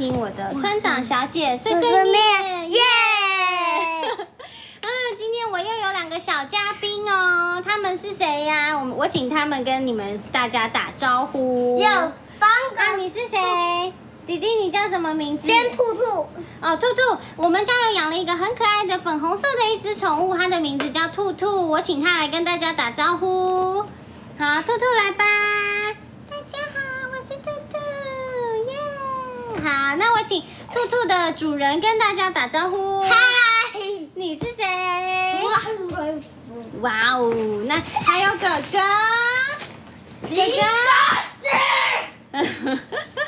收听我的村长小姐碎碎念，耶 啊，今天我又有两个小嘉宾哦，他们是谁呀？我们我请他们跟你们大家打招呼。有三啊，你是谁？弟弟，你叫什么名字？先兔兔，哦，兔兔，我们家有养了一个很可爱的粉红色的一只宠物，它的名字叫兔兔。我请它来跟大家打招呼。好，兔兔来吧。好，那我请兔兔的主人跟大家打招呼。嗨，你是谁？哇哦，那还有哥哥。几个字？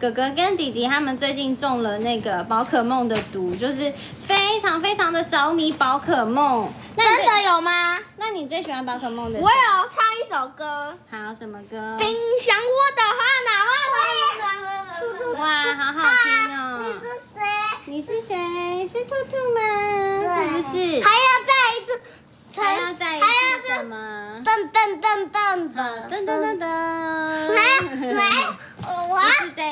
哥哥跟弟弟他们最近中了那个宝可梦的毒，就是非常非常的着迷宝可梦。那真的有吗？那你最喜欢宝可梦的？我有唱一首歌，好什么歌？冰箱我的花哪兔兔哇，好好听哦！你是谁？你是谁？是兔兔吗？是不是？还要再一次，还要再一还次什么？噔噔噔噔好，噔噔噔噔。没没，我不是这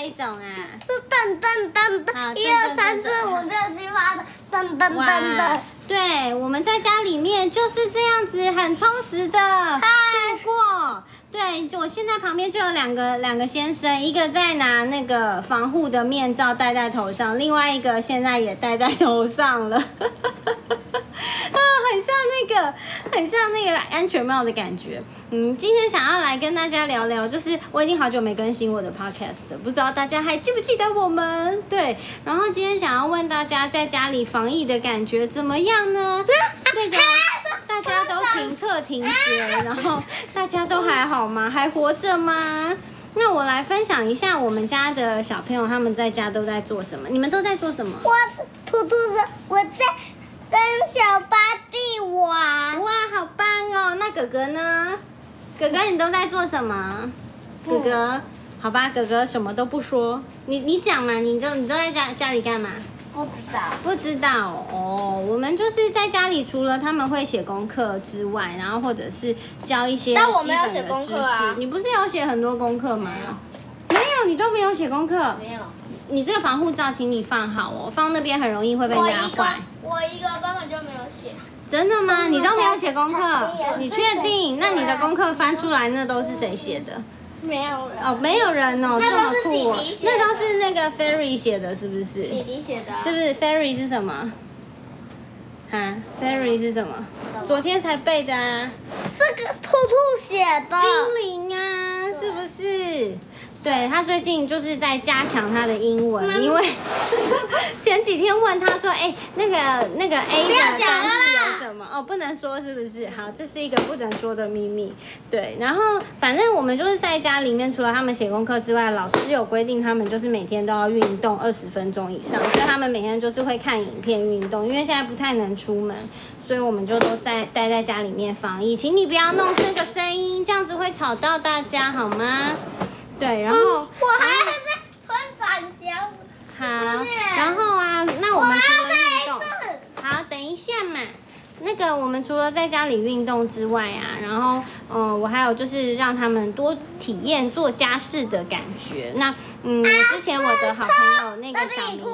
一种啊。是噔噔噔噔，一二三四五六七八的噔噔噔哇噔。，对，我们在家里面就是这样子，很充实的度过。对，我现在旁边就有两个两个先生，一个在拿那个防护的面罩戴在头上，另外一个现在也戴在头上了。啊，很像那个，很像那个安全帽的感觉。嗯，今天想要来跟大家聊聊，就是我已经好久没更新我的 podcast 了，不知道大家还记不记得我们？对，然后今天想要问大家，在家里防疫的感觉怎么样呢？那个大家都停课停学，然后大家都还好吗？还活着吗？那我来分享一下我们家的小朋友他们在家都在做什么。你们都在做什么？我兔兔子我在跟小巴蒂玩，哇，好棒哦！那哥哥呢？哥哥，你都在做什么？哥哥，好吧，哥哥什么都不说，你你讲嘛，你都你都在家家里干嘛？不知道。不知道哦，我们就是在家里，除了他们会写功课之外，然后或者是教一些但我没有写功课啊你不是有写很多功课吗？没有，你都没有写功课。没有。你这个防护罩，请你放好哦，放那边很容易会被我一个压坏。我一个根本就没有写。真的吗？你都没有写功课？你确定？那你的功课翻出来，那都是谁写的？没有人。哦，没有人哦，那这么酷那都是那个 Fairy 写的，是不是？弟弟写的啊。是不是 Fairy 是什么？啊，Fairy 是什么？昨天才背的啊，是个兔兔写的。精灵啊，是不是？对他最近就是在加强他的英文，嗯因为 前几天问他说，哎、那个那个 A 的哦，不能说是不是？好，这是一个不能说的秘密。对，然后反正我们就是在家里面，除了他们写功课之外，老师有规定他们就是每天都要运动二十分钟以上，所以他们每天就是会看影片运动，因为现在不太能出门。所以我们就都在待在家里面防疫，请你不要弄这个声音，这样子会吵到大家好吗？对，然后、还要在村长小好是，然后啊，那我们除了运动我要再一次，好，等一下嘛。那个，我们除了在家里运动之外啊，然后，嗯、我还有就是让他们多体验做家事的感觉。那，嗯，之前我的好朋友那个小明，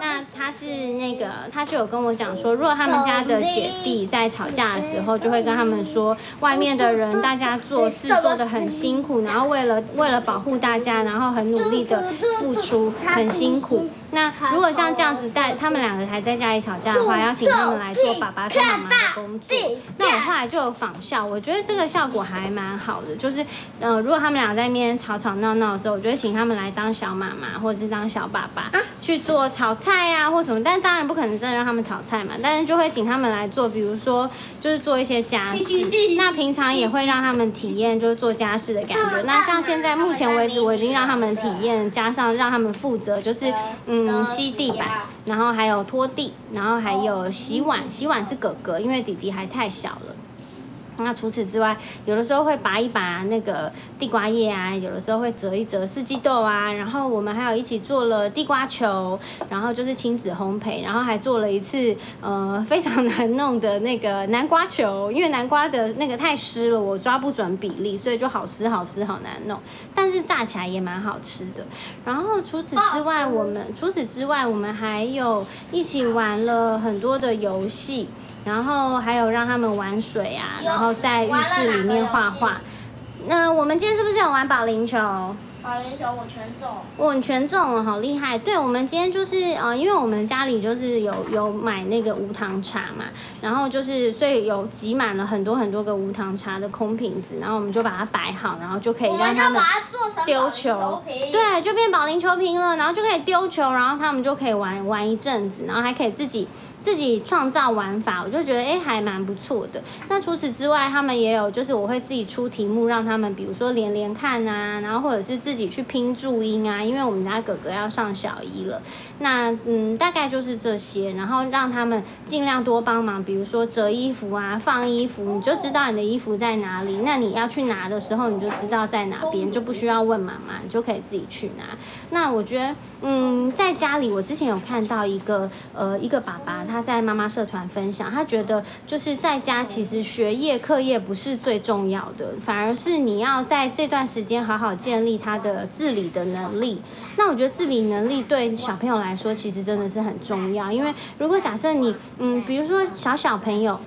那他是那个，他就有跟我讲说，如果他们家的姐弟在吵架的时候，就会跟他们说，外面的人大家做事做得很辛苦，然后为了为了保护大家，然后很努力的付出，很辛苦。那如果像这样子带他们两个还在家里吵架的话，要请他们来做爸爸跟妈妈的工作。那我后来就有仿效，我觉得这个效果还蛮好的。就是，呃，如果他们俩在那边吵吵闹闹的时候，我就会请他们来当小妈妈或者是当小爸爸，去做炒菜啊或什么。但当然不可能真的让他们炒菜嘛，但是就会请他们来做，比如说就是做一些家事。那平常也会让他们体验就是做家事的感觉。那像现在目前为止，我已经让他们体验，加上让他们负责，就是嗯吸地板，然后还有拖地，然后还有洗碗。洗碗是哥哥，因为弟弟还太小了。那除此之外，有的时候会拔一拔那个地瓜叶啊，有的时候会折一折四季豆啊，然后我们还有一起做了地瓜球，然后就是亲子烘焙，然后还做了一次呃非常难弄的那个南瓜球，因为南瓜的那个太湿了，我抓不准比例，所以就好湿好湿好难弄，但是炸起来也蛮好吃的。然后除此之外，我们除此之外，我们还有一起玩了很多的游戏。然后还有让他们玩水啊，然后在浴室里面画画。那我们今天是不是有玩保龄球？保龄球我全中。我全中了，好厉害！对，我们今天就是呃，因为我们家里就是有有买那个无糖茶嘛，然后就是所以有挤满了很多很多个无糖茶的空瓶子，然后我们就把它摆好，然后就可以让他们丢球。对，就变保龄球瓶了，然后就可以丢球，然后他们就可以玩玩一阵子，然后还可以自己。自己创造玩法，我就觉得哎还蛮不错的。那除此之外，他们也有就是我会自己出题目让他们，比如说连连看啊，然后或者是自己去拼注音啊。因为我们家哥哥要上小一了，那嗯大概就是这些，然后让他们尽量多帮忙，比如说折衣服啊、放衣服，你就知道你的衣服在哪里。那你要去拿的时候，你就知道在哪边，就不需要问妈妈，你就可以自己去拿。那我觉得嗯在家里，我之前有看到一个呃一个爸爸。他在妈妈社团分享，他觉得就是在家，其实学业课业不是最重要的，反而是你要在这段时间好好建立他的自理的能力。那我觉得自理能力对小朋友来来说，其实真的是很重要，因为如果假设你，嗯，比如说小小朋友。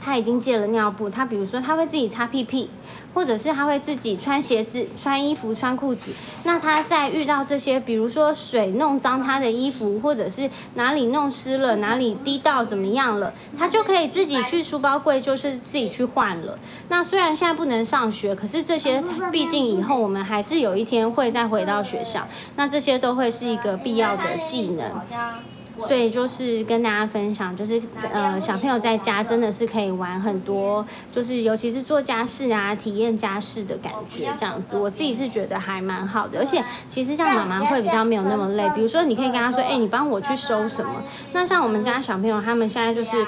他已经戒了尿布，他比如说他会自己擦屁屁，或者是他会自己穿鞋子、穿衣服、穿裤子。那他在遇到这些，比如说水弄脏他的衣服，或者是哪里弄湿了、哪里滴到怎么样了，他就可以自己去书包柜，就是自己去换了。那虽然现在不能上学，可是这些毕竟以后我们还是有一天会再回到学校，那这些都会是一个必要的技能。所以就是跟大家分享，就是呃小朋友在家真的是可以玩很多，就是尤其是做家事啊，体验家事的感觉这样子，我自己是觉得还蛮好的。而且其实这样妈妈会比较没有那么累。比如说你可以跟他说，哎，你帮我去收什么？那像我们家小朋友他们现在就是。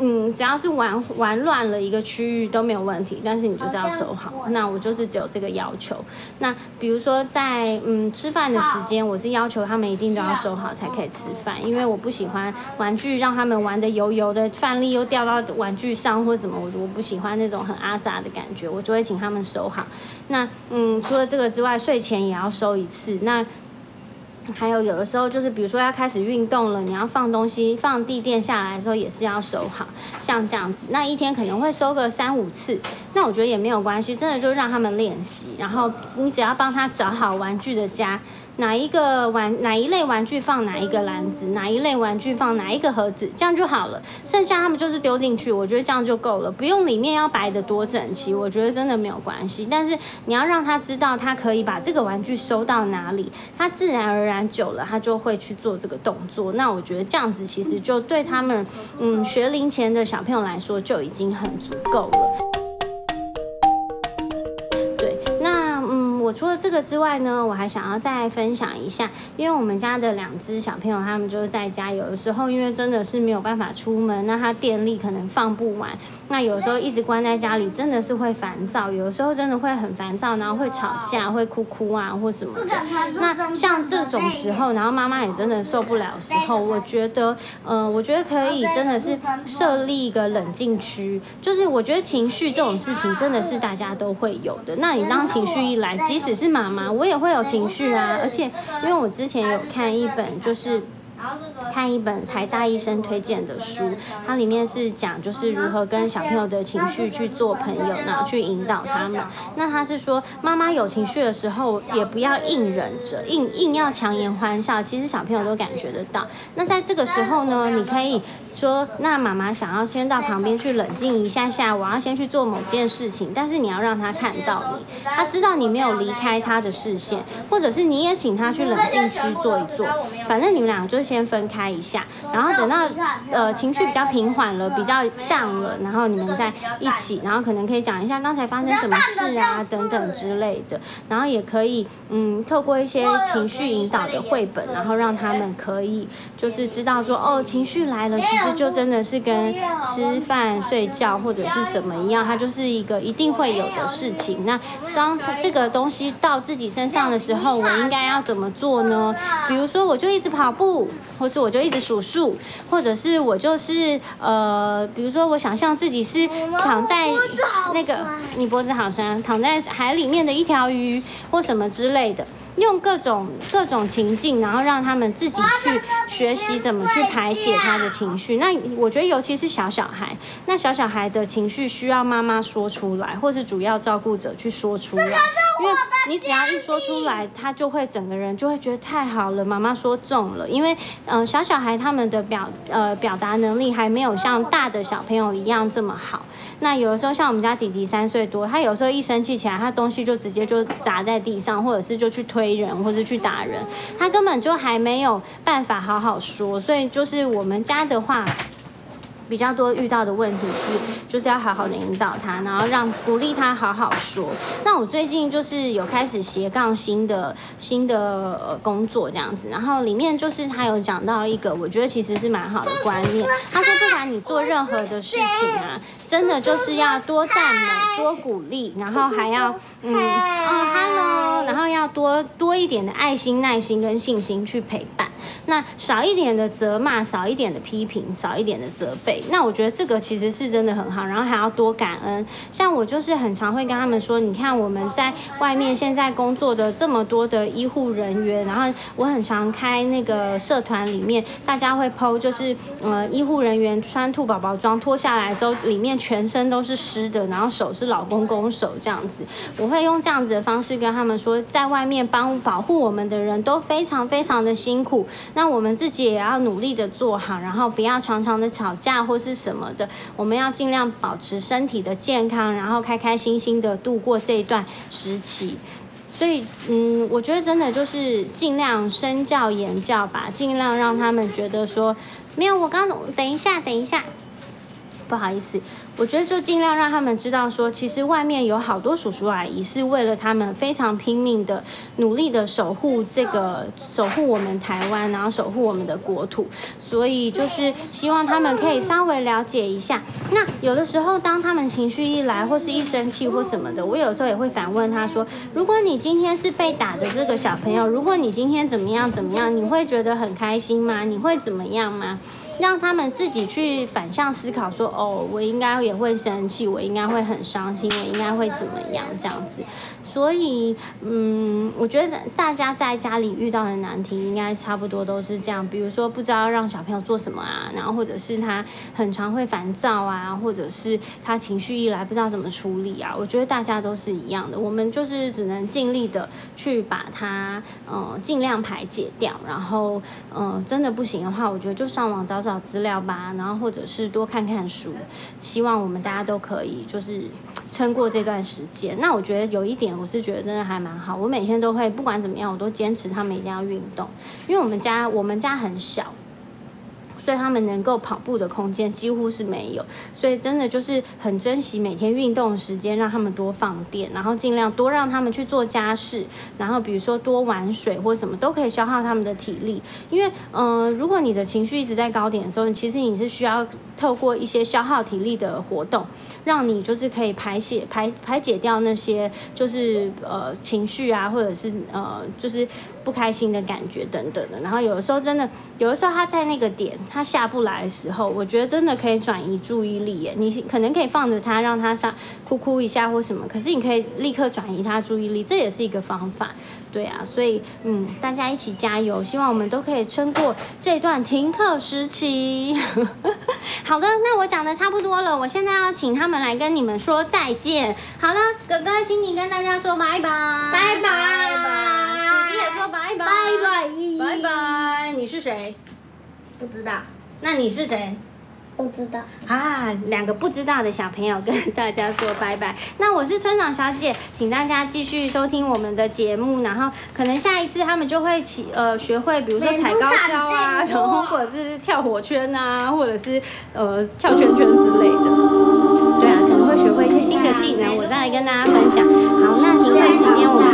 嗯，只要是玩玩乱了一个区域都没有问题，但是你就是要收好。那我就是只有这个要求。那比如说在嗯吃饭的时间，我是要求他们一定都要收好才可以吃饭，因为我不喜欢玩具让他们玩的油油的，饭粒又掉到玩具上或什么，我我不喜欢那种很阿杂的感觉，我就会请他们收好。那嗯，除了这个之外，睡前也要收一次。那还有有的时候就是，比如说要开始运动了，你要放东西放地垫下来的时候，也是要收好，像这样子，那一天可能会收个三五次，那我觉得也没有关系，真的就让他们练习，然后你只要帮他找好玩具的家。哪一个玩哪一类玩具放哪一个篮子，哪一类玩具放哪一个盒子，这样就好了。剩下他们就是丢进去，我觉得这样就够了，不用里面要摆的多整齐，我觉得真的没有关系。但是你要让他知道，他可以把这个玩具收到哪里，他自然而然久了，他就会去做这个动作。那我觉得这样子其实就对他们，嗯，学龄前的小朋友来说就已经很足够了。对，那嗯我除了这个之外呢，我还想要再分享一下，因为我们家的两只小朋友，他们就是在家，有的时候因为真的是没有办法出门，那他电力可能放不完，那有时候一直关在家里，真的是会烦躁，有时候真的会很烦躁，然后会吵架，会哭哭啊或什么的。那像这种时候，然后妈妈也真的受不了时候，我觉得，嗯，我觉得可以真的是设立一个冷静区，就是我觉得情绪这种事情真的是大家都会有的，那你当情绪一来，即使是妈妈，我也会有情绪啊。而且，因为我之前有看一本，就是看一本台大医生推荐的书，它里面是讲就是如何跟小朋友的情绪去做朋友，然后去引导他们。那他是说，妈妈有情绪的时候，也不要硬忍着，硬硬要强颜欢笑，其实小朋友都感觉得到。那在这个时候呢，你可以。说，那妈妈想要先到旁边去冷静一下下，我要先去做某件事情，但是你要让他看到你，他知道你没有离开他的视线，或者是你也请他去冷静区坐一坐，反正你们俩就先分开一下，然后等到呃情绪比较平缓了，比较淡了，然后你们再一起，然后可能可以讲一下刚才发生什么事啊等等之类的，然后也可以嗯透过一些情绪引导的绘本，然后让他们可以就是知道说哦情绪来了。就真的是跟吃饭、睡觉或者是什么一样，它就是一个一定会有的事情。那当这个东西到自己身上的时候，我应该要怎么做呢？比如说，我就一直跑步，或是我就一直数数，或者是我就是呃，比如说我想象自己是躺在那个你脖子好酸，躺在海里面的一条鱼或什么之类的。用各种各种情境，然后让他们自己去学习怎么去排解他的情绪。那我觉得，尤其是小小孩，那小小孩的情绪需要妈妈说出来，或是主要照顾者去说出来。因为你只要一说出来，他就会整个人就会觉得太好了，妈妈说中了。因为嗯，小小孩他们的表呃表达能力还没有像大的小朋友一样这么好。那有的时候像我们家弟弟三岁多，他有时候一生气起来，他东西就直接就砸在地上，或者是就去推人，或者去打人，他根本就还没有办法好好说。所以就是我们家的话。比较多遇到的问题是，就是要好好的引导他，然后让鼓励他好好说。那我最近就是有开始斜杠新的新的呃工作这样子，然后里面就是他有讲到一个，我觉得其实是蛮好的观念。他说，不管你做任何的事情啊，真的就是要多赞美、多鼓励，然后还要嗯哦，hello，然后要多多一点的爱心、耐心跟信心去陪伴。那少一点的责骂，少一点的批评，少一点的责备。那我觉得这个其实是真的很好，然后还要多感恩。像我就是很常会跟他们说，你看我们在外面现在工作的这么多的医护人员，然后我很常开那个社团里面，大家会 PO，就是呃医护人员穿兔宝宝装脱下来的时候，里面全身都是湿的，然后手是老公公手这样子。我会用这样子的方式跟他们说，在外面帮保护我们的人都非常非常的辛苦。那我们自己也要努力的做好，然后不要常常的吵架或是什么的。我们要尽量保持身体的健康，然后开开心心的度过这一段时期。所以，嗯，我觉得真的就是尽量身教言教吧，尽量让他们觉得说，没有，我刚等一下，等一下。不好意思，我觉得就尽量让他们知道说，其实外面有好多叔叔阿姨是为了他们非常拼命的、努力的守护这个、守护我们台湾，然后守护我们的国土。所以就是希望他们可以稍微了解一下。那有的时候，当他们情绪一来，或是一生气或什么的，我有时候也会反问他说：如果你今天是被打的这个小朋友，如果你今天怎么样怎么样，你会觉得很开心吗？你会怎么样吗？让他们自己去反向思考，说哦，我应该也会生气，我应该会很伤心，我应该会怎么样这样子。所以，嗯，我觉得大家在家里遇到的难题应该差不多都是这样。比如说，不知道让小朋友做什么啊，然后或者是他很常会烦躁啊，或者是他情绪一来不知道怎么处理啊。我觉得大家都是一样的，我们就是只能尽力的去把它，嗯，尽量排解掉。然后，嗯，真的不行的话，我觉得就上网找找资料吧，然后或者是多看看书。希望我们大家都可以就是撑过这段时间。那我觉得有一点我。是觉得真的还蛮好，我每天都会不管怎么样，我都坚持他们一定要运动，因为我们家我们家很小。所以他们能够跑步的空间几乎是没有，所以真的就是很珍惜每天运动的时间，让他们多放电，然后尽量多让他们去做家事，然后比如说多玩水或什么都可以消耗他们的体力。因为，嗯，如果你的情绪一直在高点的时候，其实你是需要透过一些消耗体力的活动，让你就是可以排泄排排解掉那些就是呃情绪啊，或者是呃就是不开心的感觉等等的。然后有的时候真的，有的时候他在那个点。他下不来的时候，我觉得真的可以转移注意力耶。你可能可以放着他，让他上哭哭一下或什么，可是你可以立刻转移他注意力，这也是一个方法。对啊，所以嗯，大家一起加油，希望我们都可以撑过这段停课时期。好的，那我讲的差不多了，我现在要请他们来跟你们说再见。好了，哥哥，请你跟大家说拜拜，拜拜。拜拜，拜拜，拜拜。你是谁？不知道，那你是谁？不知道啊，两个不知道的小朋友跟大家说拜拜。那我是村长小姐，请大家继续收听我们的节目，然后可能下一次他们就会起呃学会，比如说踩高跷啊，然后或者是跳火圈啊，或者是呃跳圈圈之类的。对啊，可能会学会一些新的技能，我再来跟大家分享。好，那停课时间我们。